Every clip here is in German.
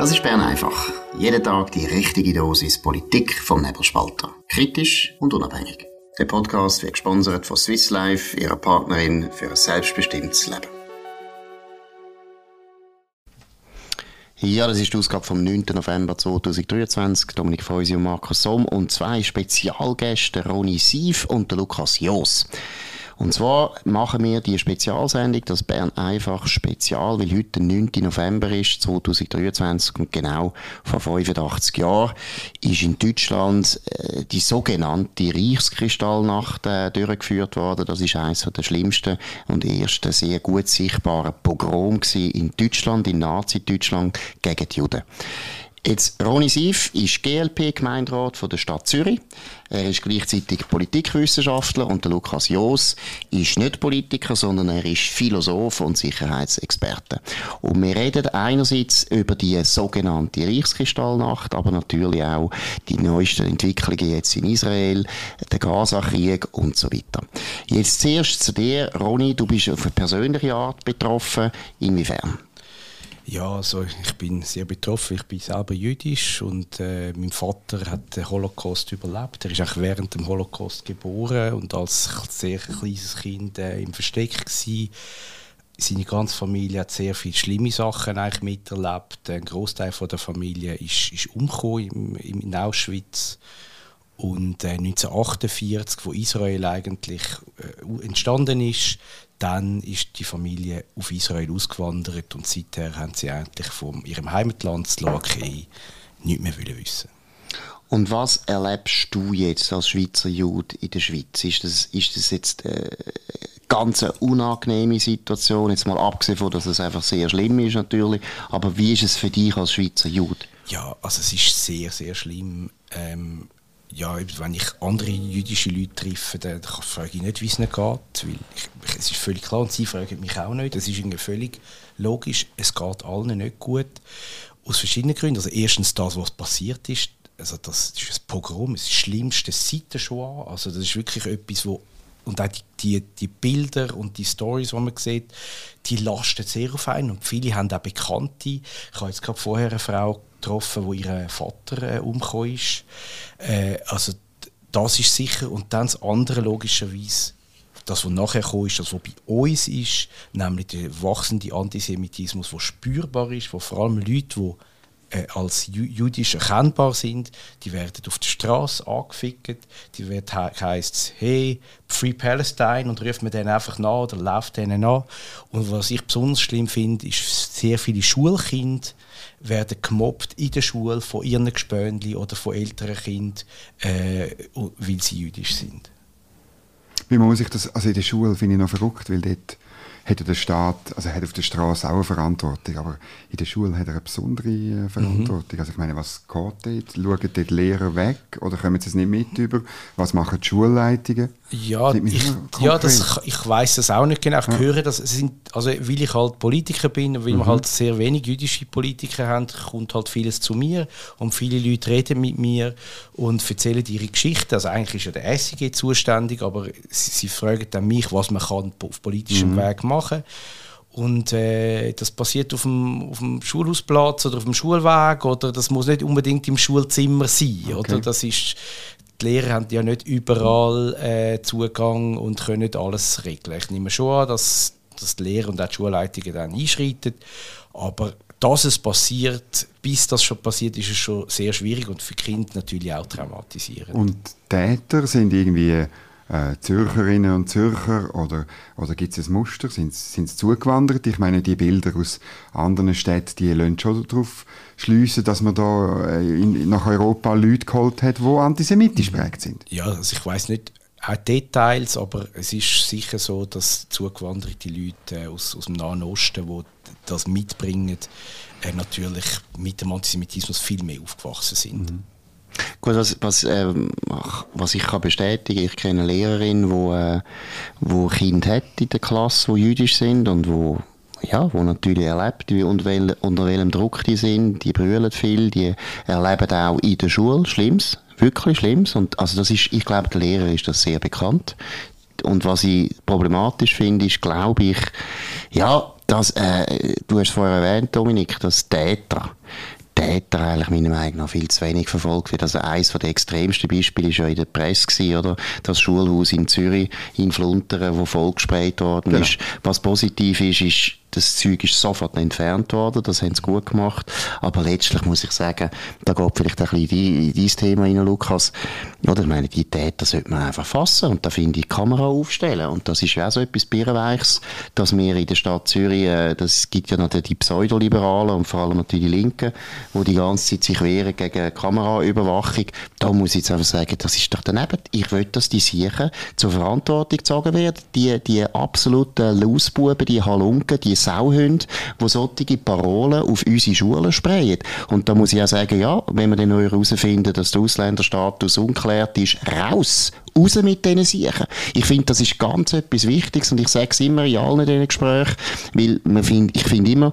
Das ist Bern einfach. Jeden Tag die richtige Dosis Politik vom Nebelspalter. Kritisch und unabhängig. Der Podcast wird gesponsert von Swiss Life, ihrer Partnerin für ein selbstbestimmtes Leben. Ja, das ist die Ausgabe vom 9. November 2023. Dominik Feusi und Markus Somm und zwei Spezialgäste, Ronny Sief und Lukas Joos. Und zwar machen wir die Spezialsendung, das Bern einfach Spezial, weil heute der 9. November ist, 2023 und genau vor 85 Jahren ist in Deutschland äh, die sogenannte Reichskristallnacht äh, durchgeführt worden. Das ist eines der schlimmsten und ersten sehr gut sichtbaren Pogrom in Deutschland, in Nazi-Deutschland gegen die Juden. Jetzt, Ronny Sief ist GLP-Gemeinderat der Stadt Zürich. Er ist gleichzeitig Politikwissenschaftler und der Lukas Joos ist nicht Politiker, sondern er ist Philosoph und Sicherheitsexperte. Und wir reden einerseits über die sogenannte Reichskristallnacht, aber natürlich auch die neuesten Entwicklungen jetzt in Israel, der Gaza-Krieg und so weiter. Jetzt zuerst zu dir, Ronny, du bist auf eine persönliche Art betroffen. Inwiefern? Ja, also ich bin sehr betroffen. Ich bin selber jüdisch und äh, mein Vater hat den Holocaust überlebt. Er ist auch während dem Holocaust geboren und als sehr kleines Kind äh, im Versteck gewesen. Seine ganze Familie hat sehr viele schlimme Sachen eigentlich miterlebt. Ein Großteil der Familie ist, ist umgekommen im, in Auschwitz. Und äh, 1948, wo Israel eigentlich äh, entstanden ist, dann ist die Familie auf Israel ausgewandert und seither haben sie eigentlich von ihrem Heimatland Slowakei nichts mehr wissen. Und was erlebst du jetzt als Schweizer Jude in der Schweiz? Ist das, ist das jetzt eine äh, ganz unangenehme Situation, jetzt mal abgesehen von, dass es einfach sehr schlimm ist natürlich, aber wie ist es für dich als Schweizer Jude? Ja, also es ist sehr, sehr schlimm. Ähm, ja, wenn ich andere jüdische Leute treffe, dann frage ich nicht, wie es ihnen geht. Weil ich, es ist völlig klar, und sie fragen mich auch nicht. Das ist irgendwie völlig logisch. Es geht allen nicht gut. Aus verschiedenen Gründen. Also erstens das, was passiert ist. Also das ist ein Pogrom, das Schlimmste seit der Shoah. Also das ist wirklich etwas, wo und auch die, die, die, Bilder und die Stories, die man sieht, die lasten sehr auf einen. Und viele haben auch Bekannte. Ich habe jetzt gerade vorher eine Frau getroffen, wo ihr Vater äh, umgekommen ist. Äh, also das ist sicher. Und dann das andere logischerweise, das, was nachher gekommen ist, das, was bei uns ist, nämlich der wachsende Antisemitismus, der spürbar ist, wo vor allem Leute, die äh, als jüdisch erkennbar sind, die werden auf der Straße angefickt, die wird he heisst hey Free Palestine und ruft man denen einfach nach oder läuft denen an. Und was ich besonders schlimm finde, ist sehr viele Schulkinder werden gemobbt in der Schule von ihren Gespönli oder von älteren Kindern, äh, weil sie jüdisch sind. Wie muss ich das, also in der Schule finde ich noch verrückt, weil dort hat der Staat, also hat auf der Straße auch eine Verantwortung, aber in der Schule hat er eine besondere äh, Verantwortung. Mhm. Also ich meine, was geht dort? Schauen dort Lehrer weg oder kommen sie es nicht mit über? Was machen die Schulleitungen? Ja, ich, ja das, ich weiß das auch nicht genau. Ich ja. höre, dass es sind, also weil ich halt Politiker bin und weil mhm. wir halt sehr wenig jüdische Politiker haben, kommt halt vieles zu mir und viele Leute reden mit mir und erzählen ihre Geschichte. Also eigentlich ist ja der SIG zuständig, aber sie, sie fragen dann mich, was man kann auf politischem mhm. Weg machen und äh, das passiert auf dem, auf dem Schulhausplatz oder auf dem Schulweg oder das muss nicht unbedingt im Schulzimmer sein. Okay. Oder? Das ist, die Lehrer haben ja nicht überall äh, Zugang und können nicht alles regeln. Ich nehme schon an, dass, dass die Lehrer und auch die Schulleitungen dann einschreiten. Aber dass es passiert, bis das schon passiert, ist es schon sehr schwierig und für Kinder natürlich auch traumatisierend. Und Täter sind irgendwie äh, Zürcherinnen und Zürcher oder, oder gibt es ein Muster? Sind sie zugewandert? Ich meine, die Bilder aus anderen Städten, die lassen schon darauf schliessen, dass man da äh, in, nach Europa Leute geholt hat, die antisemitisch prägt sind. Ja, also ich weiß nicht auch Details, aber es ist sicher so, dass zugewanderte Leute äh, aus, aus dem Nahen Osten, die das mitbringen, äh, natürlich mit dem Antisemitismus viel mehr aufgewachsen sind. Mhm. Gut, was, was, äh, was ich kann bestätigen, ich kenne eine Lehrerin, die wo, äh, wo Kinder hat in der Klasse, die jüdisch sind und wo ja, wo natürlich erlebt, wie, und wel, unter welchem Druck die sind, die brüllen viel, die erleben auch in der Schule Schlimmes, wirklich Schlimmes. Und also das ist, ich glaube, der Lehrer ist das sehr bekannt. Und was ich problematisch finde, ist, glaube ich, ja, dass, äh, du hast vorher erwähnt, Dominik, dass Täter Täter eigentlich meiner Meinung nach viel zu wenig verfolgt wird. Also eines der extremsten Beispiele war ja in der Presse gewesen, oder? Das Schulhaus in Zürich, in Flunteren, wo vollgesprayt worden genau. ist. Was positiv ist, ist, das Zeug ist sofort entfernt worden, das haben sie gut gemacht. Aber letztlich muss ich sagen, da geht vielleicht ein bisschen in dein Thema rein, Lukas. Oder, ich meine, die Täter sollte man einfach fassen und da finde ich Kamera aufstellen. Und das ist ja auch so etwas Birrenweichs, dass wir in der Stadt Zürich, äh, das gibt ja noch die Pseudoliberalen und vor allem natürlich die Linken, die die ganze Zeit sich wehren gegen Kameraüberwachung. Da muss ich jetzt einfach sagen, das ist doch daneben. Ich will, dass die Siechen zur Verantwortung gezogen werden. Die, die absoluten Lausbuben, die Halunken, die Sauhunde, die solche Parolen auf unsere Schulen sprayen. Und da muss ich auch sagen, ja, wenn wir dann herausfinden, dass der Ausländerstatus unklärt ist, raus! Raus mit diesen Sachen. Ich finde, das ist ganz etwas Wichtiges und ich sage es immer in allen diesen Gesprächen, weil man find, ich finde immer,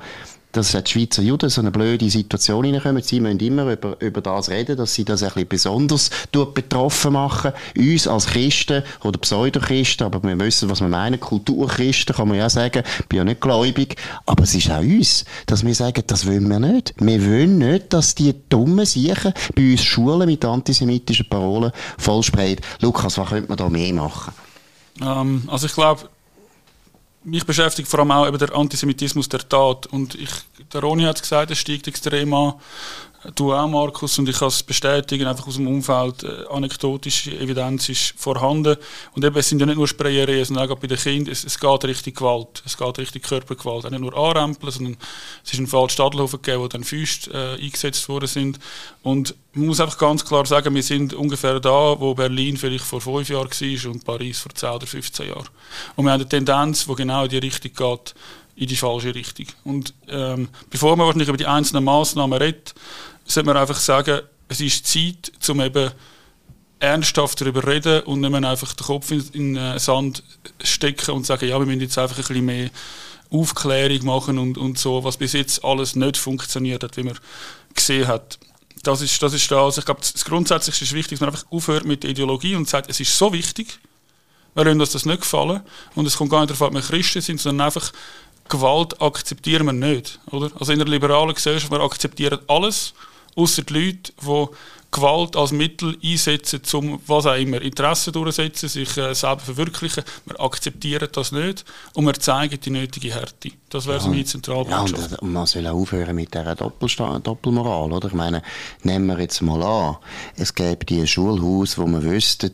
dass die Schweizer Juden so eine blöde Situation hineinkommen. Sie müssen immer über, über das reden, dass sie das bisschen besonders betroffen machen. Uns als Christen oder Pseudochristen, aber wir wissen, was wir meinen, Kulturchristen, kann man ja sagen, ich bin ja nicht gläubig, aber es ist auch uns, dass wir sagen, das wollen wir nicht. Wir wollen nicht, dass die dummen Siechen bei uns Schulen mit antisemitischen Parolen vollsprechen. Lukas, was könnte man da mehr machen? Ähm, also ich glaube, mich beschäftigt vor allem auch eben der Antisemitismus der Tat. Und ich, der Roni hat es gesagt, es steigt extrem an. Du auch, Markus, und ich kann es bestätigen, einfach aus dem Umfeld, äh, anekdotische Evidenz ist vorhanden. Und eben, es sind ja nicht nur Sprayereien, sondern auch bei den Kindern, es, es geht richtig Gewalt, es geht richtig Körpergewalt. Auch nicht nur anrempeln, sondern es ist ein Fall Stadlhofen gegeben, wo dann Füße äh, eingesetzt worden sind. Und man muss einfach ganz klar sagen, wir sind ungefähr da, wo Berlin vielleicht vor fünf Jahren war und Paris vor 10 oder 15 Jahren. Und wir haben eine Tendenz, die genau in die Richtung geht, in die falsche Richtung. Und ähm, bevor man wahrscheinlich über die einzelnen Massnahmen redet, sollte man einfach sagen, es ist Zeit, um eben ernsthaft darüber reden und nicht mehr einfach den Kopf in, in den äh, Sand stecken und sagen, ja, wir müssen jetzt einfach ein bisschen mehr Aufklärung machen und, und so, was bis jetzt alles nicht funktioniert hat, wie man gesehen hat. Das ist das. Ist das. Also ich glaube, das Grundsätzlichste ist wichtig, dass man einfach aufhört mit der Ideologie und sagt, es ist so wichtig, wir lassen uns das nicht gefallen und es kommt gar nicht darauf an, ob wir Christen sind, sondern einfach Gewalt akzeptieren wir nicht. Oder? Also in der liberalen Gesellschaft, wir akzeptieren alles, außer die Leute, die Gewalt als Mittel einsetzen, um was auch immer, Interessen durchsetzen, sich äh, selber verwirklichen. Wir akzeptieren das nicht und wir zeigen die nötige Härte. Das wäre so meine Zentralbotschaft. Ja, und, man soll auch aufhören mit dieser Doppelmoral. Oder? Ich meine, nehmen wir jetzt mal an, es gäbe die Schulhaus, wo man wüsste,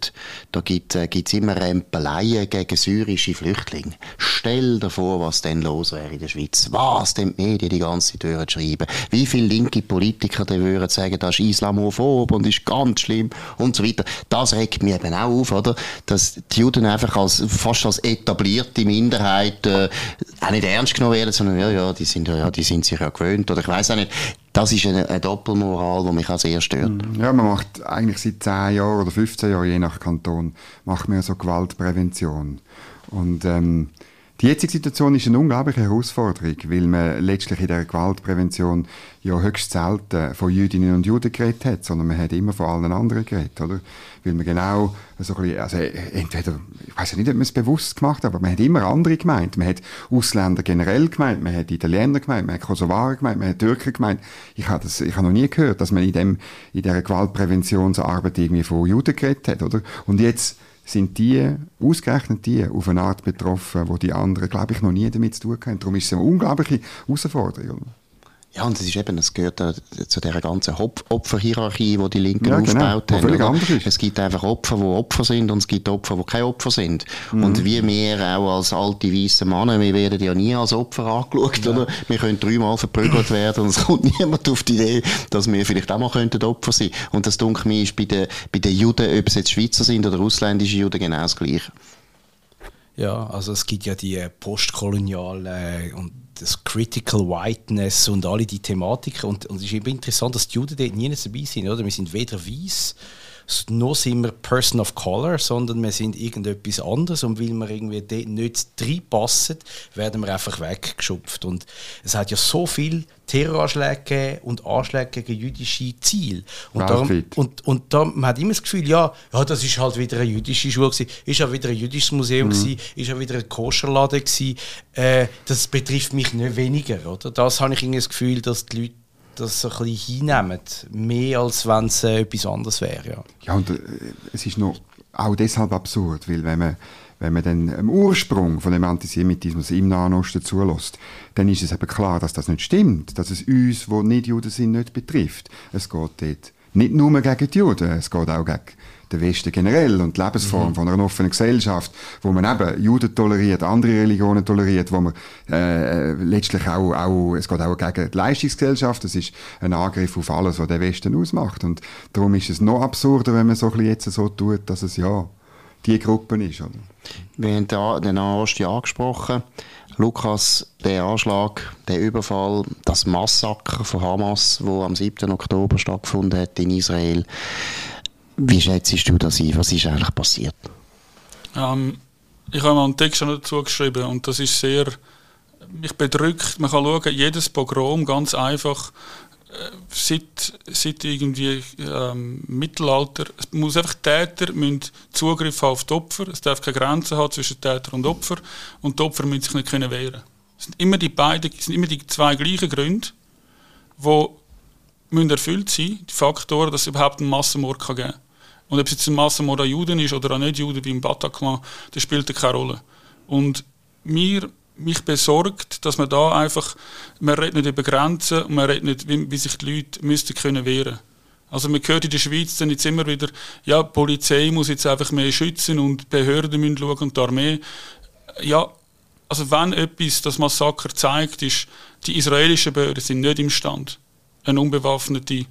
da gibt es äh, immer Rempeleien gegen syrische Flüchtlinge. Stell dir vor, was denn los wäre in der Schweiz. Was denn die Medien die ganze Zeit schreiben. Wie viele linke Politiker die würden sagen, das ist islamophob und ist ganz schlimm und so weiter. Das regt mich eben auch auf, oder? Dass die Juden einfach als, fast als etablierte Minderheit äh, auch nicht ernst genommen werden, sondern ja, ja, die sind ja, die sind sich ja gewöhnt. Oder ich weiß auch nicht. Das ist eine, eine Doppelmoral, die mich auch sehr stört. Mhm. Ja, man macht eigentlich seit 10 Jahren oder 15 Jahren, je nach Kanton, macht man so Gewaltprävention. Und ähm, die jetzige Situation ist eine unglaubliche Herausforderung, weil man letztlich in der Gewaltprävention ja höchst selten von Jüdinnen und Juden geredet hat, sondern man hat immer von allen anderen geredet, oder? Weil man genau so ein bisschen, also entweder, ich weiß ja nicht, ob man es bewusst gemacht hat, aber man hat immer andere gemeint. Man hat Ausländer generell gemeint, man hat Italiener gemeint, man hat Kosovaren gemeint, man hat Türken gemeint. Ich habe das, ich habe noch nie gehört, dass man in dem, in dieser Gewaltpräventionsarbeit irgendwie von Juden geredet hat, oder? Und jetzt sind die, ausgerechnet die, auf eine Art betroffen, wo die anderen, glaube ich, noch nie damit zu tun haben. Darum ist es eine unglaubliche Herausforderung. Ja, und es ist eben, es gehört zu dieser ganzen Opferhierarchie, die die Linken ja, genau, aufgebaut haben. Es gibt einfach Opfer, die Opfer sind und es gibt Opfer, die keine Opfer sind. Mhm. Und wie wir auch als alte weiße Männer, wir werden ja nie als Opfer angeschaut, ja. oder? Wir können dreimal verprügelt werden und es kommt niemand auf die Idee, dass wir vielleicht auch mal könnten Opfer sein Und das, denke ich, ist bei den, bei den Juden, ob es jetzt Schweizer sind oder ausländische Juden, genau das Gleiche. Ja, also es gibt ja die postkoloniale und das Critical Whiteness und alle die Thematiken. Und, und es ist eben interessant, dass die Juden dort nie dabei sind. Oder? Wir sind weder weiß, noch sind wir Person of Color, sondern wir sind irgendetwas anderes. Und weil wir irgendwie dort nicht reinpassen, werden wir einfach weggeschupft. Und es hat ja so viel Terroranschläge und Anschläge gegen jüdische Ziele. Und, darum, und, und da, man hat immer das Gefühl, ja, ja, das ist halt wieder eine jüdische Schule gewesen, ist ja wieder ein jüdisches Museum mhm. gewesen, ist ja wieder ein Koscherladen gewesen. Äh, das betrifft mich nicht weniger, oder? Das habe ich irgendwie das Gefühl, dass die Leute das so ein bisschen hinnehmen. Mehr als wenn es äh, etwas anderes wäre. Ja, ja und äh, es ist noch auch deshalb absurd, weil wenn man wenn man dann im Ursprung von dem Antisemitismus im Nahen Osten zulässt, dann ist es eben klar, dass das nicht stimmt, dass es uns, wo nicht Juden sind, nicht betrifft. Es geht dort nicht nur gegen die Juden, es geht auch gegen den Westen generell und die Lebensform mhm. von einer offenen Gesellschaft, wo man eben Juden toleriert, andere Religionen toleriert, wo man äh, letztlich auch, auch, es geht auch gegen die Leistungsgesellschaft, das ist ein Angriff auf alles, was der Westen ausmacht und darum ist es noch absurder, wenn man so ein bisschen jetzt so tut, dass es ja die Gruppe ist. Oder? Wir haben den Nahosten angesprochen. Lukas, der Anschlag, der Überfall, das Massaker von Hamas, wo am 7. Oktober stattgefunden hat in Israel. Wie schätzt du das ein? Was ist eigentlich passiert? Ähm, ich habe mal einen Text dazu geschrieben und das ist sehr mich bedrückt. Man kann schauen, jedes Pogrom ganz einfach seit, seit irgendwie ähm, Mittelalter, es muss einfach Täter Zugriff haben auf die Opfer, es darf keine Grenzen haben zwischen Täter und Opfer und die Opfer müssen sich nicht können wehren. Es sind immer die beiden, sind immer die zwei gleichen Gründe, die müssen erfüllt sein, die Faktoren, dass es überhaupt einen Massenmord geben kann. Und ob es jetzt ein Massenmord Juden ist oder an Nicht-Juden wie im Bataclan, das spielt keine Rolle. Und wir mich besorgt, dass man da einfach, man redet nicht über Grenzen und man redet nicht, wie, wie sich die Leute müssten können wehren. Also man hört in der Schweiz dann jetzt immer wieder, ja, die Polizei muss jetzt einfach mehr schützen und Behörden müssen schauen und die Armee. Ja, also wenn etwas das Massaker zeigt, ist, die israelischen Behörden sind nicht imstande, eine unbewaffnete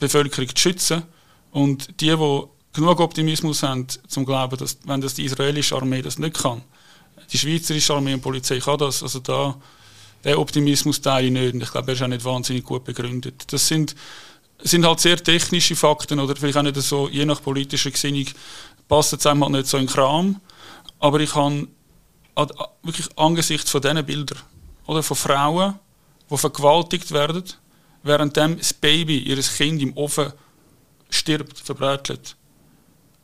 Bevölkerung zu schützen. Und die, die genug Optimismus haben, zum glauben, dass wenn das die israelische Armee das nicht kann, die Schweizerische Armee und Polizei kann das. Also da, den Optimismus teile ich nicht. Und ich glaube, er ist auch nicht wahnsinnig gut begründet. Das sind, sind halt sehr technische Fakten oder vielleicht auch nicht so, je nach politischer Gesinnung, passt es einem halt nicht so in den Kram. Aber ich habe wirklich angesichts von diesen Bildern, oder von Frauen, die vergewaltigt werden, während das Baby, ihr Kind im Ofen stirbt, verbrätelt.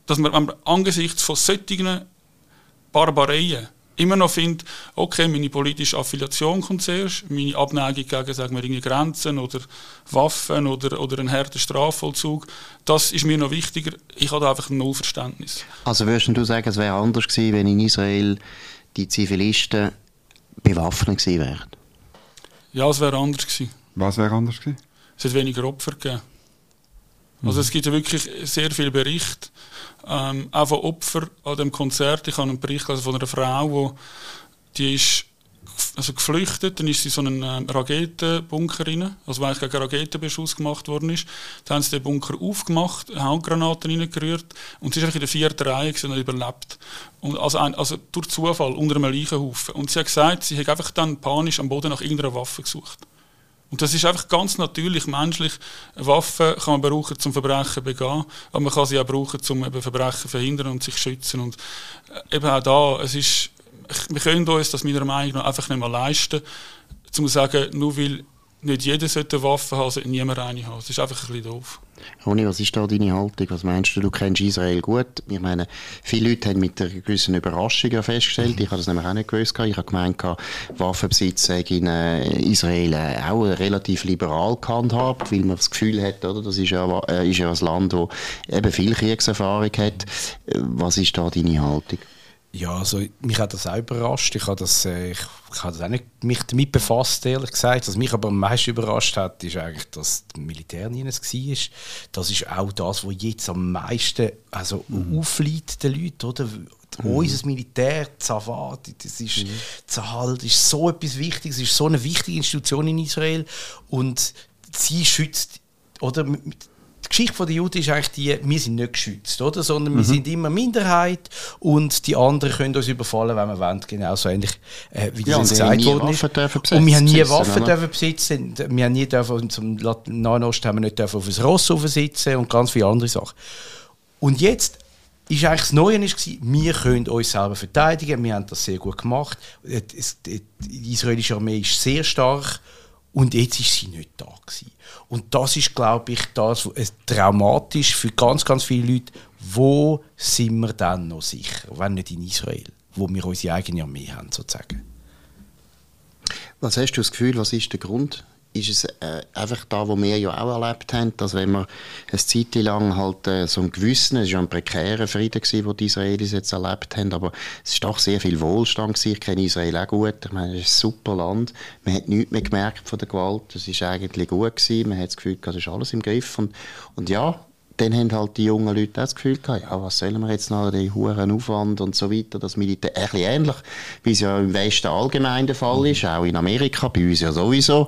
Dass man angesichts von solchen Barbareien immer noch finde, okay, meine politische Affiliation kommt zuerst, meine Abneigung gegen sagen wir, Grenzen oder Waffen oder, oder einen harten Strafvollzug, das ist mir noch wichtiger. Ich habe einfach null Verständnis. Also würdest du sagen, es wäre anders gewesen, wenn in Israel die Zivilisten bewaffnet gewesen wären? Ja, es wäre anders gewesen. Was wäre anders gewesen? Es hätte weniger Opfer gegeben. Also es gibt ja wirklich sehr viele Berichte, ähm, auch von Opfern an dem Konzert. Ich habe einen Bericht von einer Frau, wo, die ist also geflüchtet, dann ist sie in so einen ähm, Raketenbunker rein, also weil gegen Raketenbeschuss gemacht worden ist. Dann haben sie den Bunker aufgemacht, Handgranaten reingerührt und sie ist in der vierten Reihe und überlebt. Und also, ein, also durch Zufall unter einem Leichenhaufen. Und sie hat gesagt, sie hat einfach dann panisch am Boden nach irgendeiner Waffe gesucht. Und das ist einfach ganz natürlich menschlich. Eine Waffe kann man brauchen, zum Verbrechen zu begehen, aber man kann sie auch brauchen, um eben Verbrechen verhindern und sich zu schützen. Und äh, eben auch da, es ist, wir können uns das meiner Meinung nach einfach nicht mehr leisten, zu sagen, nur weil nicht jeder sollte eine Waffe haben, sollte niemand eine haben. Das ist einfach ein bisschen doof. Roni, was ist da deine Haltung? Was meinst du? Du kennst Israel gut. Ich meine, viele Leute haben mit einer gewissen Überraschung festgestellt. Ich habe das nämlich auch nicht gewusst. Ich habe gemeint, Waffenbesitz in äh, Israel äh, auch relativ liberal gehandhabt, weil man das Gefühl hat, oder? das ist ja, äh, ist ja ein Land, das eben viel Kriegserfahrung hat. Was ist da deine Haltung? Ja, also mich hat das auch überrascht. Ich habe das, äh, ich, ich habe das auch nicht mich damit befasst, ehrlich gesagt. Was mich aber am meisten überrascht hat, ist eigentlich, dass das Militär nie war. Das ist auch das, was jetzt am meisten also, mhm. auffliegt den Leuten, oder? Mhm. Unser Militär, Zawad, das ist, mhm. Zahal, das ist so etwas Wichtiges, es ist so eine wichtige Institution in Israel und sie schützt, oder? Die Geschichte der Juden ist eigentlich die, wir sind nicht geschützt, oder? sondern mhm. wir sind immer Minderheit und die anderen können uns überfallen, wenn wir wollen. Genauso ähnlich, äh, wie ja, das gesagt worden ist. Und wir haben nie Waffen oder? dürfen besitzen. Wir haben nie dürfen, zum Nahen Osten haben wir nicht dürfen auf ein Ross sitzen und ganz viele andere Sachen. Und jetzt ist eigentlich das Neue ist, wir können uns selber verteidigen, wir haben das sehr gut gemacht. Die israelische Armee ist sehr stark und jetzt ist sie nicht da gewesen. Und das ist, glaube ich, das, äh, traumatisch für ganz, ganz viele Leute. Wo sind wir dann noch sicher, wenn nicht in Israel, wo wir unsere eigene Armee haben, sozusagen? Was hast du das Gefühl, was ist der Grund ist es äh, einfach da, wo wir ja auch erlebt haben, dass wenn man eine Zeit lang halt äh, so einen gewissen, es war ein prekärer Frieden gewesen, den die Israelis jetzt erlebt haben, aber es ist doch sehr viel Wohlstand gewesen. Ich kenne Israel auch gut. Ich meine, es ist ein super Land. Man hat nichts mehr gemerkt von der Gewalt. Es ist eigentlich gut gewesen. Man hat das Gefühl, es ist alles im Griff. Und, und ja, dann haben halt die jungen Leute das Gefühl gehabt, ja, was sollen wir jetzt noch, den hohen Aufwand und so weiter, das Militär, ein bisschen ähnlich, wie es ja im Westen allgemein der Fall ist, auch in Amerika, bei uns ja sowieso.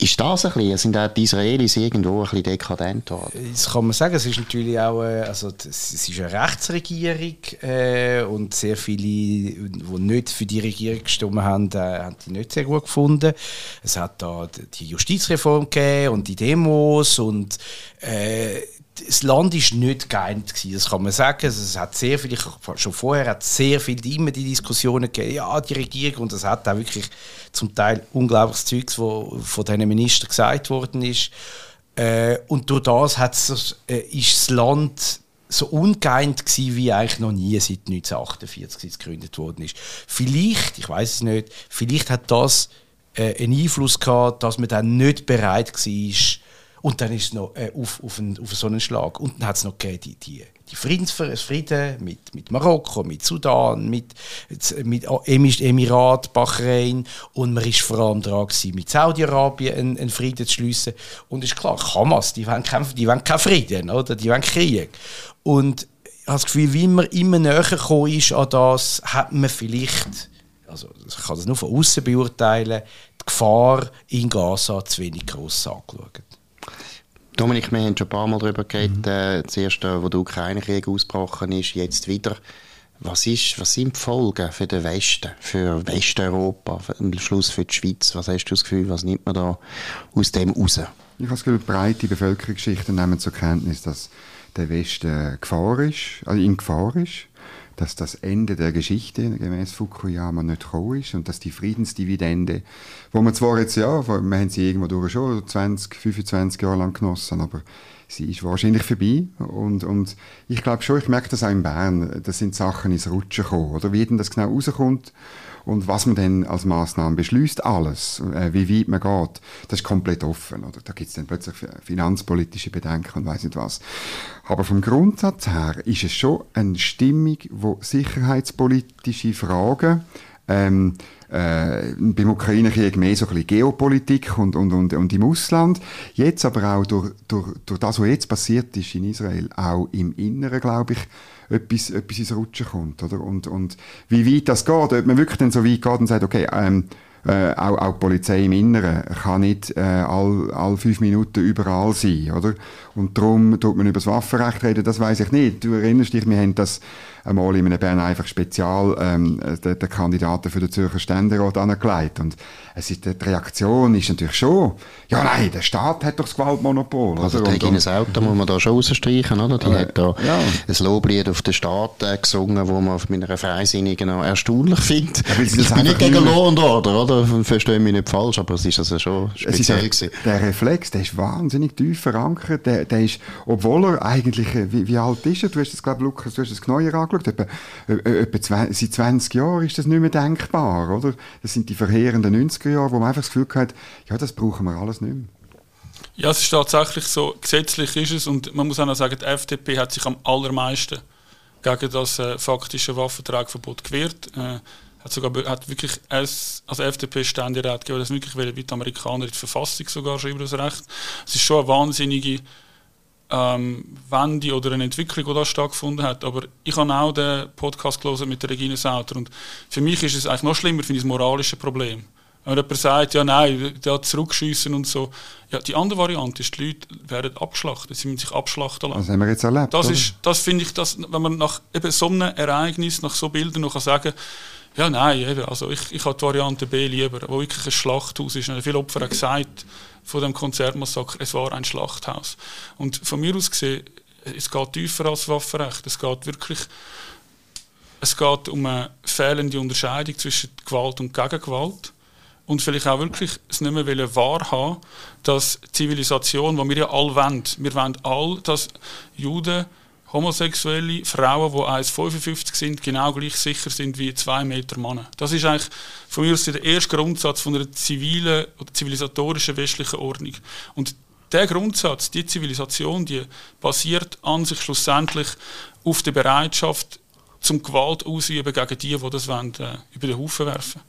Ist das ein bisschen, sind auch die Israelis irgendwo ein bisschen dekadent worden? Das kann man sagen, es ist natürlich auch, äh, also es ist eine Rechtsregierung äh, und sehr viele, die nicht für die Regierung gestimmt haben, äh, haben die nicht sehr gut gefunden. Es hat da die Justizreform gegeben und die Demos und äh, das Land ist nicht geeint das kann man sagen. Also es hat sehr viel, schon vorher hat sehr viel immer die Diskussionen gegeben, ja, die Regierung, und das hat auch wirklich zum Teil unglaubliches Zeugs, wo von diesen Ministern gesagt worden ist. Äh, und durch das hat's, äh, ist das Land so ungeeint gewesen, wie eigentlich noch nie seit 1948, als es gegründet worden ist. Vielleicht, ich weiß es nicht, vielleicht hat das äh, einen Einfluss gehabt, dass man dann nicht bereit war, und dann ist es noch äh, auf, auf, einen, auf so einen Schlag. Und dann hat es noch gegeben, die, die, die Friedensfrieden mit, mit Marokko, mit Sudan, mit, mit Emirat, Bahrain. Und man war vor allem dran, gewesen, mit Saudi-Arabien einen, einen, Frieden zu schließen. Und ist klar, Hamas, die wollen, kein, die wollen keinen Frieden, oder? die wollen Krieg. Und ich habe das Gefühl, wie man immer näher gekommen ist an das, hat man vielleicht, also ich kann das nur von außen beurteilen, die Gefahr in Gaza zu wenig gross angeschaut. Dominik, wir haben schon ein paar Mal darüber geredet, mhm. äh, zuerst, äh, wo der Ukraine-Krieg ausgebrochen ist, jetzt wieder. Was, ist, was sind die Folgen für den Westen, für Westeuropa, am Schluss für die Schweiz? Was hast du das Gefühl, was nimmt man da aus dem raus? Ich habe das Gefühl, breite Bevölkerungsschichten nehmen zur Kenntnis, dass der Westen Gefahr ist, also in Gefahr ist dass das Ende der Geschichte gemäß Fukuyama nicht gekommen ist und dass die Friedensdividende, wo man zwar jetzt, ja, wir haben sie irgendwo durch schon 20, 25 Jahre lang genossen, aber sie ist wahrscheinlich vorbei und, und ich glaube schon, ich merke das auch in Bern, das sind Sachen ins Rutschen gekommen, oder? Wie denn das genau rauskommt und was man dann als Maßnahme beschließt, alles, äh, wie weit man geht, das ist komplett offen. Oder? Da gibt es dann plötzlich finanzpolitische Bedenken und weiß nicht was. Aber vom Grundsatz her ist es schon eine Stimmung, wo sicherheitspolitische Fragen ähm, äh, beim Ukraine-Krieg mehr so ein bisschen Geopolitik und, und, und, und im Ausland. Jetzt aber auch durch, durch, durch das, was jetzt passiert ist in Israel, auch im Inneren, glaube ich, etwas, etwas ins Rutschen kommt. Oder? Und, und wie weit das geht, ob man wirklich dann so weit geht und sagt, okay, ähm, äh, auch, auch die Polizei im Inneren kann nicht äh, all, all fünf Minuten überall sein, oder? Und darum tut man über das Waffenrecht reden, das weiß ich nicht. Du erinnerst dich, wir haben das einmal in einem Bern einfach Spezial ähm, der, der Kandidaten für den Zürcher Ständerat angelegt. Und es ist, die Reaktion ist natürlich schon, ja nein, der Staat hat doch das Gewaltmonopol. Also oder? Regines Auto muss man da schon rausstreichen, oder? Die äh, hat da ja. ein Loblied auf den Staat äh, gesungen, wo man mit einer Freisinnigen noch erstaunlich findet. Ja, ich bin nicht gegen Law and Order, oder? Verstehe mich nicht falsch, aber es ist also schon speziell ist, Der Reflex, der ist wahnsinnig tief verankert. Der, der ist, obwohl er eigentlich, äh, wie, wie alt ist er? Du hast es, glaube Lukas, du hast es neuer angeschaut. Etwa, äh, etwa zwei, seit 20 Jahren ist das nicht mehr denkbar, oder? Das sind die verheerenden 90er Jahre, wo man einfach das Gefühl hat, ja, das brauchen wir alles nicht mehr. Ja, es ist tatsächlich so, gesetzlich ist es und man muss auch noch sagen, die FDP hat sich am allermeisten gegen das äh, faktische Waffentragverbot gewehrt. Äh, hat sogar hat wirklich als, als FDP-Ständerat gegeben, das wirklich wie die Amerikaner die Verfassung sogar schreiben das Recht. Es ist schon eine wahnsinnige ähm, Wende oder eine Entwicklung, die da stattgefunden hat. Aber ich habe auch den Podcast gelesen mit der Regine Sauter und für mich ist es eigentlich noch schlimmer, finde ich, das moralische Problem. Wenn jemand sagt, ja nein, der zurückschießen und so. Ja, die andere Variante ist, die Leute werden abgeschlachtet, sie müssen sich abschlachten lassen. Das haben wir jetzt erlebt. Das, ist, das finde ich, dass, wenn man nach eben so einem Ereignis, nach so Bildern noch sagen kann, ja nein, also ich, ich habe die Variante B lieber, wo wirklich ein Schlachthaus ist. Viele Opfer haben gesagt, von dem Konzertmassaker, es war ein Schlachthaus. Und von mir aus gesehen, es geht tiefer als Waffenrecht. Es geht wirklich, es geht um eine fehlende Unterscheidung zwischen Gewalt und Gegengewalt. Und vielleicht auch wirklich es nicht mehr wahrhaben, dass Zivilisation, die wir ja alle wollen, wir wollen alle, dass Juden homosexuelle Frauen, die 1,55 sind, genau gleich sicher sind wie zwei Meter Männer. Das ist eigentlich von mir aus der erste Grundsatz von einer zivilen oder zivilisatorischen westlichen Ordnung. Und der Grundsatz, die Zivilisation, die basiert an sich schlussendlich auf der Bereitschaft, zum Gewalt ausüben gegen die, die das wollen, äh, über den Haufen werfen.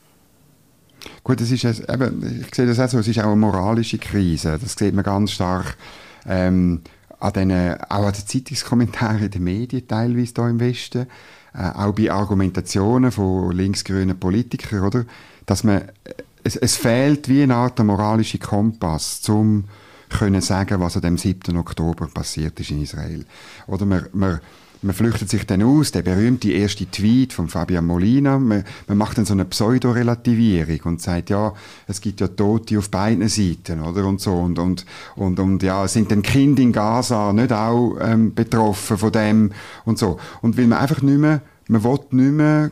Gut, das ist eben, ich sehe das auch so, es ist auch eine moralische Krise. Das sieht man ganz stark ähm, an den, auch an den Zeitungskommentaren in den Medien teilweise hier im Westen, äh, auch bei Argumentationen von linksgrünen Politikern, oder? Dass man, es, es fehlt wie eine Art moralischer Kompass, um können sagen, was an dem 7. Oktober passiert ist in Israel. Oder man, man man flüchtet sich dann aus, der berühmte erste Tweet von Fabian Molina, man, man macht dann so eine Pseudo-Relativierung und sagt, ja, es gibt ja Tote auf beiden Seiten, oder, und so, und, und, und, und ja, sind denn Kinder in Gaza nicht auch ähm, betroffen von dem und so. Und weil man einfach nicht mehr, man will nicht mehr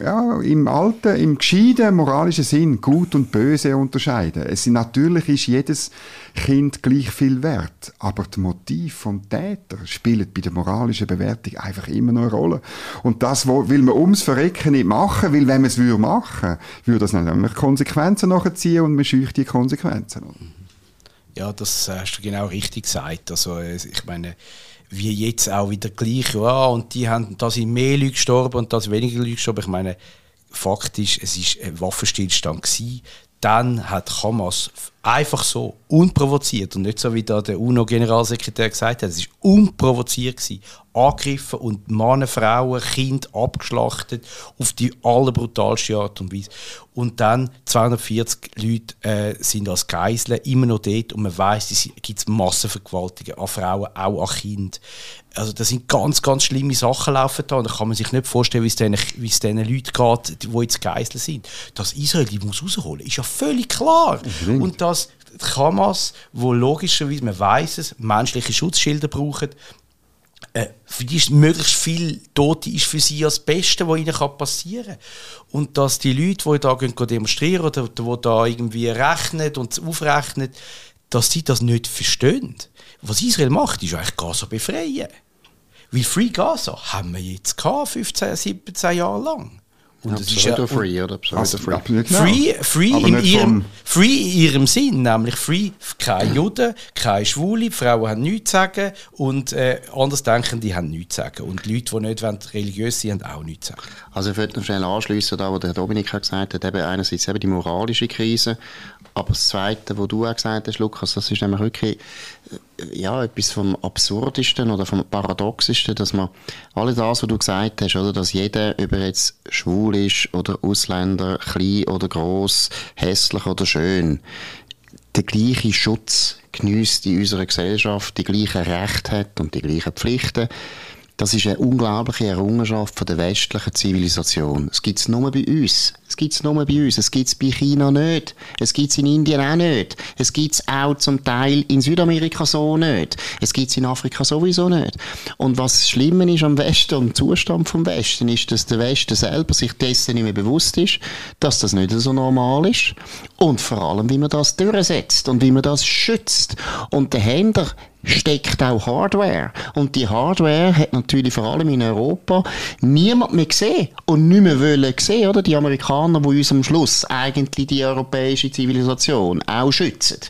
ja, im alten, im gescheiten moralischen Sinn gut und böse unterscheiden. Es natürlich ist jedes Kind gleich viel wert, aber das Motiv vom Täter spielt bei der moralischen Bewertung einfach immer noch eine Rolle. Und das will man ums Verrecken nicht machen, weil wenn man es würde machen, würde das nämlich Konsequenzen nachziehen und man scheucht die Konsequenzen. Ja, das hast du genau richtig gesagt. Also ich meine wie jetzt auch wieder gleich, ja, und die haben, da sind mehr Leute gestorben und da sind weniger Leute gestorben. Ich meine, faktisch, es war ein Waffenstillstand gewesen. Dann hat Hamas einfach so, unprovoziert, und nicht so wie da der UNO-Generalsekretär gesagt hat, es war unprovoziert gewesen, angegriffen und Männer, Frauen, Kinder abgeschlachtet auf die allerbrutalste Art und Weise. Und dann 240 Leute äh, sind als Geiseln immer noch dort und man weiß, es gibt Massenvergewaltigungen an Frauen, auch an Kindern. Also da sind ganz, ganz schlimme Sachen laufen da und da kann man sich nicht vorstellen, wie es diesen, wie es diesen Leuten geht, die jetzt Geiseln sind. Dass Israel die muss rausholen, ist ja völlig klar. Und dass Hamas, wo logischerweise, man weiß es, menschliche Schutzschilder brauchen, äh, für die ist möglichst viel Tote ist für sie das Beste, was ihnen passieren kann. Und dass die Leute, die gehen, demonstrieren oder die da irgendwie rechnen und aufrechnen, dass sie das nicht verstehen. Was Israel macht, ist eigentlich Gaza befreien. Wie Free Gaza haben wir jetzt gehabt, 15, 17 Jahre lang. Und ja, ist ja, free, oder? Pseudo-free. Genau. Free, free, in ihrem, free in ihrem Sinn, nämlich free, keine Juden, keine Schwule, die Frauen haben nichts zu sagen und äh, Andersdenkende haben nichts zu sagen. Und Leute, die nicht wollen, religiös sind, haben auch nichts zu sagen. Also ich würde noch schnell anschließen, da, was der Dominik gesagt hat, eben einerseits eben die moralische Krise, aber das Zweite, was du auch gesagt hast, Lukas, das ist nämlich wirklich äh, ja, etwas vom Absurdesten oder vom Paradoxesten, dass man alles das, was du gesagt hast, oder, dass jeder, über jetzt schwul ist oder Ausländer, klein oder groß, hässlich oder schön, den gleichen Schutz genießt in unserer Gesellschaft, die gleichen Rechte hat und die gleichen Pflichten. Das ist eine unglaubliche Errungenschaft von der westlichen Zivilisation. Es gibt es nur bei uns. Es gibt es nur bei uns. Es gibt es bei China nicht. Es gibt es in Indien auch nicht. Es gibt es auch zum Teil in Südamerika so nicht. Es gibt es in Afrika sowieso nicht. Und was Schlimme ist am Westen und Zustand vom Westen, ist, dass der Westen selber sich dessen nicht mehr bewusst ist, dass das nicht so normal ist. Und vor allem, wie man das durchsetzt und wie man das schützt. Und dahinter steckt auch Hardware. Und die Hardware hat natürlich vor allem in Europa niemand mehr gesehen und nicht mehr wollen sehen, oder? Die Amerikaner, die uns am Schluss eigentlich die europäische Zivilisation auch schützen.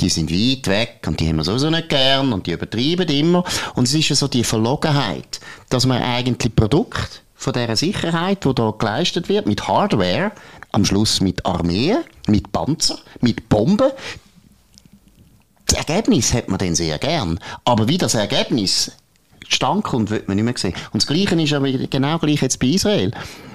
Die sind weit weg und die haben wir sowieso nicht gern und die übertreiben immer. Und es ist ja so die Verlogenheit, dass man eigentlich Produkt von dieser Sicherheit, die da geleistet wird, mit Hardware, am Schluss mit Armeen, mit Panzer, mit Bomben, das Ergebnis hat man dann sehr gern. Aber wie das Ergebnis stand kommt, wird man nicht mehr sehen. Und das Gleiche ist aber genau gleich jetzt bei Israel.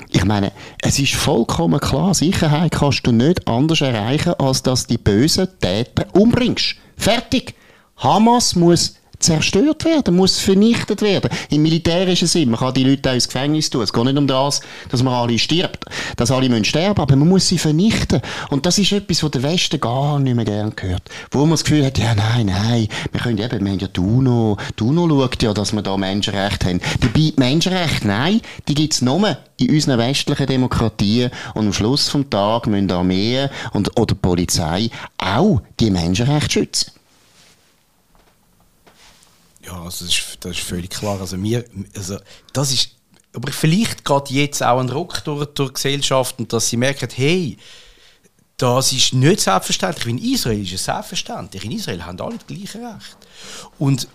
Ich meine, es ist vollkommen klar, Sicherheit kannst du nicht anders erreichen, als dass die bösen Täter umbringst. Fertig. Hamas muss zerstört werden, muss vernichtet werden. Im militärischen Sinn. Man kann die Leute auch ins Gefängnis tun. Es geht nicht um das, dass man alle stirbt, dass alle müssen sterben, aber man muss sie vernichten. Und das ist etwas, was der Westen gar nicht mehr gern gehört. Wo man das Gefühl hat, ja, nein, nein, wir können eben, wir haben ja die UNO, die UNO schaut ja, dass wir da Menschenrechte haben. Dabei, Menschenrechte, nein, die gibt's nur in unseren westlichen Demokratien und am Schluss vom Tag müssen Armeen und, oder Polizei auch die Menschenrechte schützen. Ja, also das, ist, das ist völlig klar. Also wir, also das ist, aber vielleicht geht jetzt auch ein Ruck durch, durch Gesellschaft und dass sie merken, hey, das ist nicht selbstverständlich. In Israel ist es selbstverständlich. In Israel haben alle das gleiche Recht. Und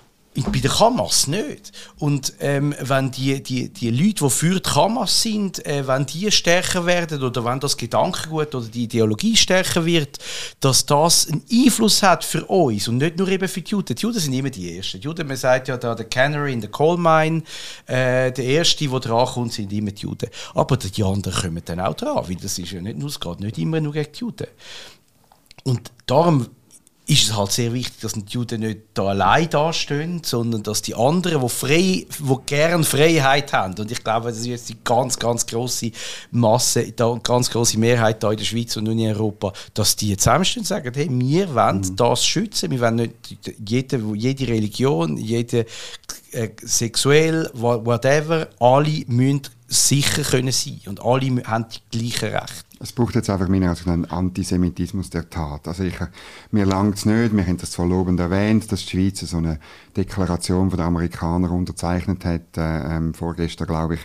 bei der Hamas nicht. Und ähm, wenn die, die, die Leute, die für die Hamas sind, äh, wenn die stärker werden oder wenn das Gedankengut oder die Ideologie stärker wird, dass das einen Einfluss hat für uns und nicht nur eben für die Juden. Die Juden sind immer die Ersten. Die Juden, man sagt ja da, der Canary in the Coal Mine, äh, der Erste, der drankommt, sind immer die Juden. Aber die anderen kommen dann auch dran, weil das ist ja nicht nur, es geht nicht immer nur gegen die Juden. Und darum ist es halt sehr wichtig, dass die Juden nicht da allein dastehen, sondern dass die anderen, die, frei, die gerne Freiheit haben, und ich glaube, das ist jetzt die ganz, ganz große Masse, die ganz große Mehrheit da in der Schweiz und in Europa, dass die zusammenstehen und sagen, hey, wir wollen mhm. das schützen, wir wollen nicht jede, jede Religion, jede äh, sexuell, whatever, alle müssen sicher können sein und alle haben die gleichen Rechte. Es braucht jetzt einfach meiner Ansicht einen Antisemitismus der Tat. Also ich, mir langt es nicht, wir haben das zwar lobend erwähnt, dass die Schweiz so eine Deklaration von den Amerikanern unterzeichnet hat, äh, ähm, vorgestern glaube ich.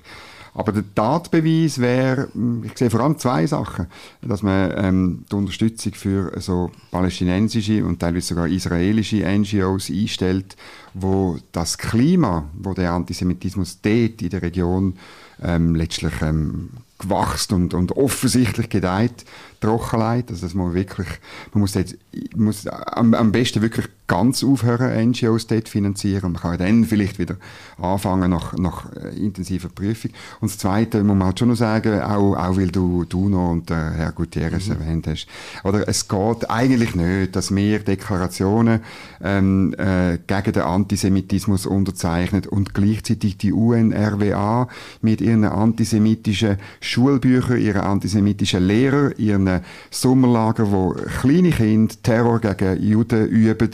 Aber der Tatbeweis wäre, hm, ich sehe vor allem zwei Sachen, dass man ähm, die Unterstützung für so palästinensische und teilweise sogar israelische NGOs einstellt, wo das Klima, wo der Antisemitismus dort in der Region ähm, letztlich ähm, gewachsen und, und offensichtlich gedeiht, Trockenheit. Also das muss wirklich, man muss, jetzt, muss am, am besten wirklich ganz aufhören, NGOs dort finanzieren. Man kann dann vielleicht wieder anfangen nach, nach äh, intensiver Prüfung. Und das Zweite muss man halt schon noch sagen, auch, auch weil du, du noch und der Herr Gutierrez mhm. erwähnt hast, oder es geht eigentlich nicht, dass wir Deklarationen ähm, äh, gegen den Antisemitismus unterzeichnen und gleichzeitig die UNRWA mit ihren antisemitischen Schulbüchern, ihren antisemitischen Lehrern, ihren Sommerlager, wo kleine Kinder Terror gegen Juden üben,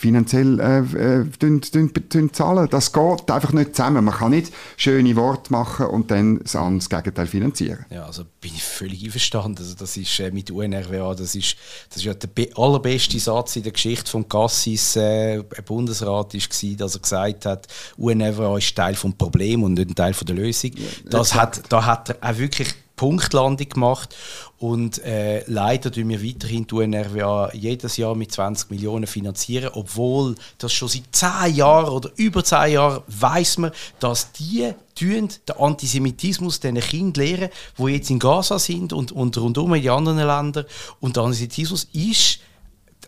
finanziell äh, äh, zahlen. Das geht einfach nicht zusammen. Man kann nicht schöne Worte machen und dann das, das Gegenteil finanzieren. Ja, also bin ich völlig einverstanden. Also das ist äh, mit UNRWA, das ist, das ist ja der allerbeste Satz in der Geschichte von Gassis äh, Bundesrat ist gewesen, dass er gesagt hat, UNRWA ist Teil vom Problem und nicht ein Teil von der Lösung. Das hat, da hat er auch wirklich Punktlandung gemacht. Und äh, leider tun wir weiterhin die UNRWA jedes Jahr mit 20 Millionen finanzieren, obwohl das schon seit 10 Jahren oder über 10 Jahren weiß man, dass die den Antisemitismus diesen Kindern lehren, die jetzt in Gaza sind und, und rundum in die anderen Ländern. Und der Antisemitismus ist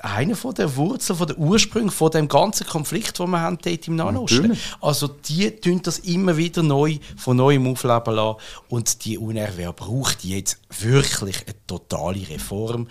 einer von der Wurzeln, von der Ursprung von dem ganzen Konflikt, den wir haben dort im Nahen Osten. Also die tun das immer wieder neu, von neuem aufleben lassen. Und die UNRWA braucht jetzt wirklich eine totale Reform.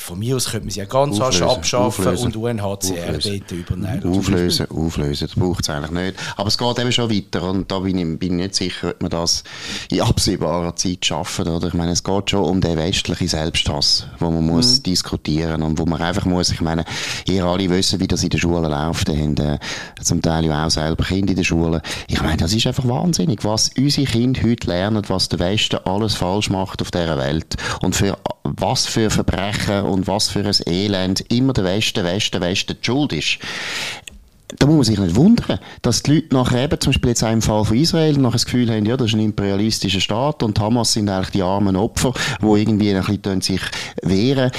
Von mir aus könnte man sie ja ganz auflösen, abschaffen auflösen, und UNHCR dort übernehmen. Auflösen, auflösen, das braucht es eigentlich nicht. Aber es geht eben schon weiter und da bin ich, bin ich nicht sicher, ob man das in absehbarer Zeit schaffen oder Ich meine, es geht schon um den westlichen Selbsthass, wo man muss mhm. diskutieren und wo man einfach muss, ich meine, ihr alle wissen, wie das in der Schule läuft, ihr habt äh, zum Teil ja auch selber Kinder in der Schule. Ich meine, das ist einfach wahnsinnig, was unsere Kinder heute lernen, was der Westen alles falsch macht auf dieser Welt und für was für Verbrechen und was für ein Elend immer der Westen, Westen, Westen die Schuld ist. Da muss man sich nicht wundern, dass die Leute nachher eben, zum Beispiel jetzt auch im Fall von Israel, nachher das Gefühl haben, ja, das ist ein imperialistischer Staat und Hamas sind eigentlich die armen Opfer, die irgendwie ein bisschen sich wehren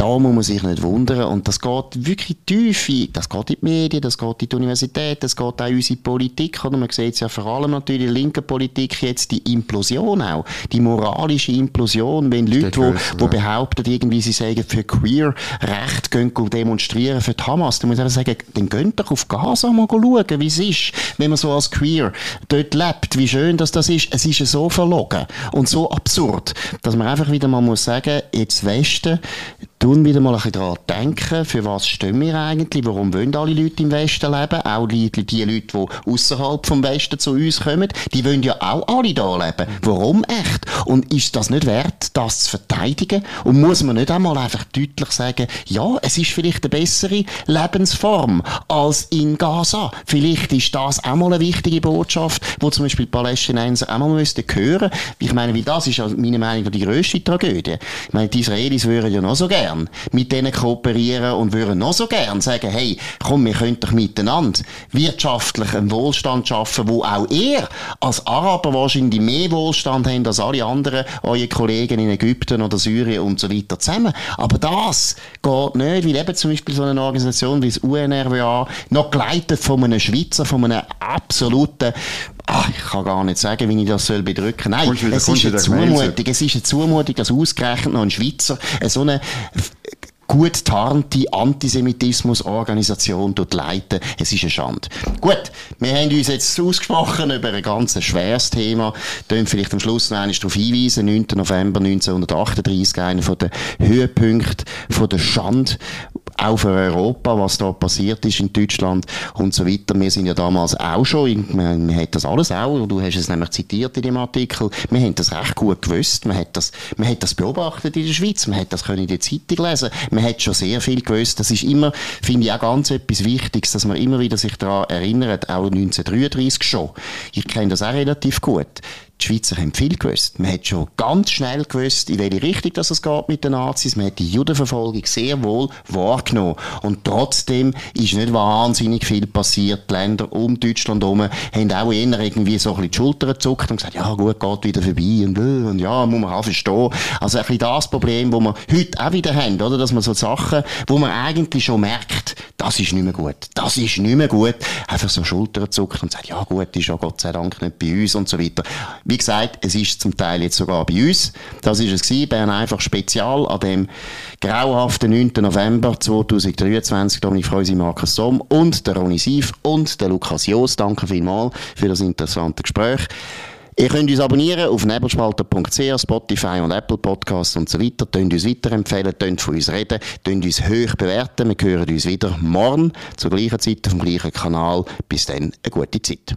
da muss man sich nicht wundern. Und das geht wirklich tief in, das geht in die Medien, das geht in die Universität, das geht auch in unsere Politik. Oder? Man sieht es ja vor allem natürlich in der linken Politik jetzt die Implosion auch, die moralische Implosion, wenn Leute, die wo, behaupten, irgendwie sie sagen, für Queer-Recht gehen demonstrieren für die Hamas, dann muss ich einfach sagen, dann geht doch auf Gaza mal schauen, wie es ist, wenn man so als Queer dort lebt, wie schön dass das ist. Es ist ja so verlogen und so absurd, dass man einfach wieder mal muss sagen, jetzt Westen, tun wieder mal ein bisschen daran denken, für was stehen wir eigentlich, warum wollen alle Leute im Westen leben, auch die, die Leute, die außerhalb vom Westen zu uns kommen, die wollen ja auch alle da leben. Warum echt? Und ist das nicht wert, das zu verteidigen? Und muss man nicht einmal einfach deutlich sagen, ja, es ist vielleicht eine bessere Lebensform als in Gaza. Vielleicht ist das auch mal eine wichtige Botschaft, wo zum Beispiel die Palästinenser auch mal müssten hören. Ich meine, wie das ist meiner Meinung nach die grösste Tragödie. Ich meine, die Israelis würden ja noch so gerne gern mit denen kooperieren und würden noch so gern sagen, hey, komm, wir können doch miteinander wirtschaftlich einen Wohlstand schaffen, wo auch ihr als Araber wahrscheinlich mehr Wohlstand habt als alle anderen, eure Kollegen in Ägypten oder Syrien und so weiter zusammen. Aber das geht nicht, weil eben zum Beispiel so eine Organisation wie das UNRWA noch geleitet von einem Schweizer, von einem absoluten Ach, ich kann gar nicht sagen, wie ich das soll bedrücken. Nein, Kommst du wieder- es ist eine Zumutung. Es ist eine Zumutung, dass ausgerechnet noch ein Schweizer so eine gut tarnte Antisemitismus-Organisation dort leiten. Es ist eine Schande. Gut, wir haben uns jetzt ausgesprochen über ein ganz schweres Thema. Können vielleicht am Schluss noch einmal darauf hinweisen. 9. November 1938, einer von den Höhepunkten von der Schande auch für Europa, was da passiert ist in Deutschland und so weiter. Wir sind ja damals auch schon, man, man hat das alles auch, du hast es nämlich zitiert in dem Artikel, wir haben das recht gut gewusst, man hat das, man hat das beobachtet in der Schweiz, man hat das können in der Zeitung lesen, man hat schon sehr viel gewusst. Das ist immer, finde ich auch ganz etwas Wichtiges, dass man immer wieder sich daran erinnert, auch 1933 schon. Ich kenne das auch relativ gut. Die Schweizer haben viel gewusst. Man hat schon ganz schnell gewusst, in welche Richtung das es geht mit den Nazis. Man hat die Judenverfolgung sehr wohl wahrgenommen. Und trotzdem ist nicht wahnsinnig viel passiert. Die Länder um Deutschland herum haben auch eher irgendwie so ein bisschen die Schultern gezuckt und gesagt, ja gut, geht wieder vorbei und, äh, und ja, muss man auch verstehen. Also ein bisschen das Problem, wo wir heute auch wieder haben, oder? Dass man so Sachen, wo man eigentlich schon merkt, das ist nicht mehr gut. Das ist nicht mehr gut. Einfach so Schultern zuckt und sagt, ja gut, ist ja Gott sei Dank nicht bei uns und so weiter. Wie gesagt, es ist zum Teil jetzt sogar bei uns. Das ist es gewesen, Bern einfach spezial an dem grauhaften 9. November 2023. Dominik Freusi, Markus Somm und der Ronny Sief und der Lukas Joos. Danke vielmals für das interessante Gespräch. Ihr könnt uns abonnieren auf nebelspalter.ch, Spotify und Apple Podcasts und so weiter. Tönt uns weiterempfehlen, tönt von uns reden, tönt uns hoch bewerten. Wir hören uns wieder morgen zur gleichen Zeit auf dem gleichen Kanal. Bis dann, eine gute Zeit.